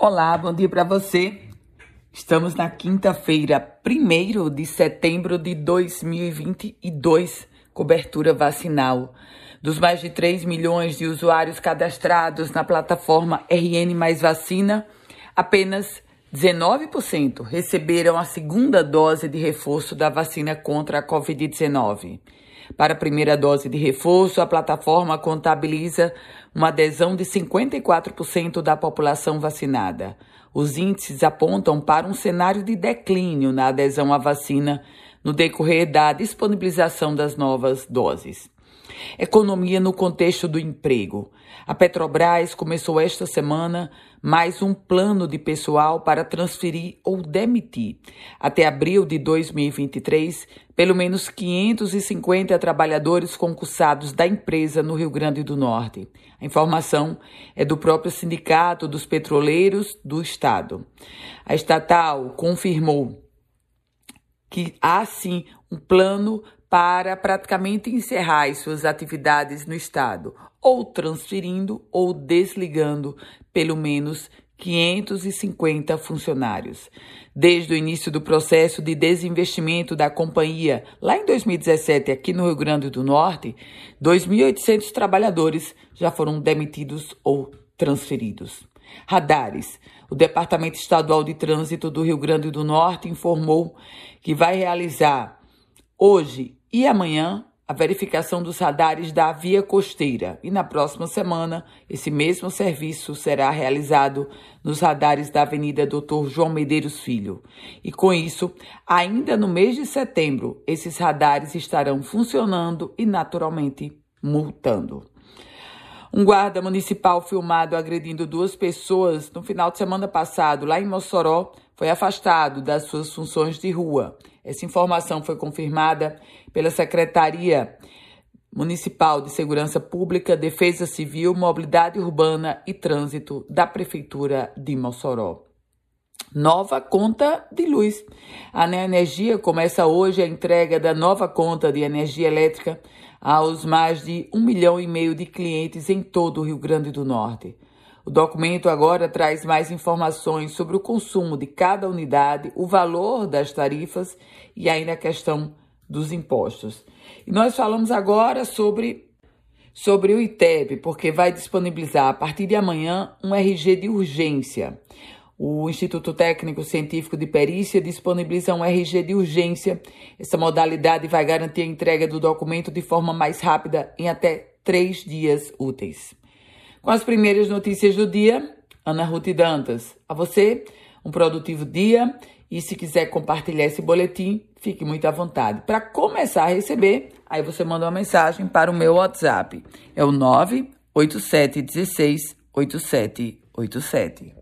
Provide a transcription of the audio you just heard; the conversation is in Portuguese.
Olá, bom dia para você. Estamos na quinta-feira, 1 de setembro de 2022, cobertura vacinal. Dos mais de 3 milhões de usuários cadastrados na plataforma RN Mais Vacina, apenas 19% receberam a segunda dose de reforço da vacina contra a Covid-19. Para a primeira dose de reforço, a plataforma contabiliza uma adesão de 54% da população vacinada. Os índices apontam para um cenário de declínio na adesão à vacina no decorrer da disponibilização das novas doses. Economia no contexto do emprego. A Petrobras começou esta semana mais um plano de pessoal para transferir ou demitir. Até abril de 2023, pelo menos 550 trabalhadores concursados da empresa no Rio Grande do Norte. A informação é do próprio Sindicato dos Petroleiros do Estado. A estatal confirmou que há sim um plano para praticamente encerrar suas atividades no Estado, ou transferindo ou desligando pelo menos 550 funcionários. Desde o início do processo de desinvestimento da companhia, lá em 2017, aqui no Rio Grande do Norte, 2.800 trabalhadores já foram demitidos ou transferidos. Radares. O Departamento Estadual de Trânsito do Rio Grande do Norte informou que vai realizar hoje e amanhã, a verificação dos radares da via costeira. E na próxima semana, esse mesmo serviço será realizado nos radares da Avenida Doutor João Medeiros Filho. E com isso, ainda no mês de setembro, esses radares estarão funcionando e naturalmente multando. Um guarda municipal filmado agredindo duas pessoas no final de semana passado, lá em Mossoró, foi afastado das suas funções de rua. Essa informação foi confirmada pela Secretaria Municipal de Segurança Pública, Defesa Civil, Mobilidade Urbana e Trânsito da Prefeitura de Mossoró. Nova conta de luz. A Neoenergia começa hoje a entrega da nova conta de energia elétrica aos mais de um milhão e meio de clientes em todo o Rio Grande do Norte. O documento agora traz mais informações sobre o consumo de cada unidade, o valor das tarifas e ainda a questão dos impostos. E nós falamos agora sobre, sobre o ITEB, porque vai disponibilizar a partir de amanhã um RG de urgência. O Instituto Técnico Científico de Perícia disponibiliza um RG de urgência. Essa modalidade vai garantir a entrega do documento de forma mais rápida em até três dias úteis. Com as primeiras notícias do dia, Ana Ruth Dantas. A você, um produtivo dia. E se quiser compartilhar esse boletim, fique muito à vontade. Para começar a receber, aí você manda uma mensagem para o meu WhatsApp. É o 98716 8787.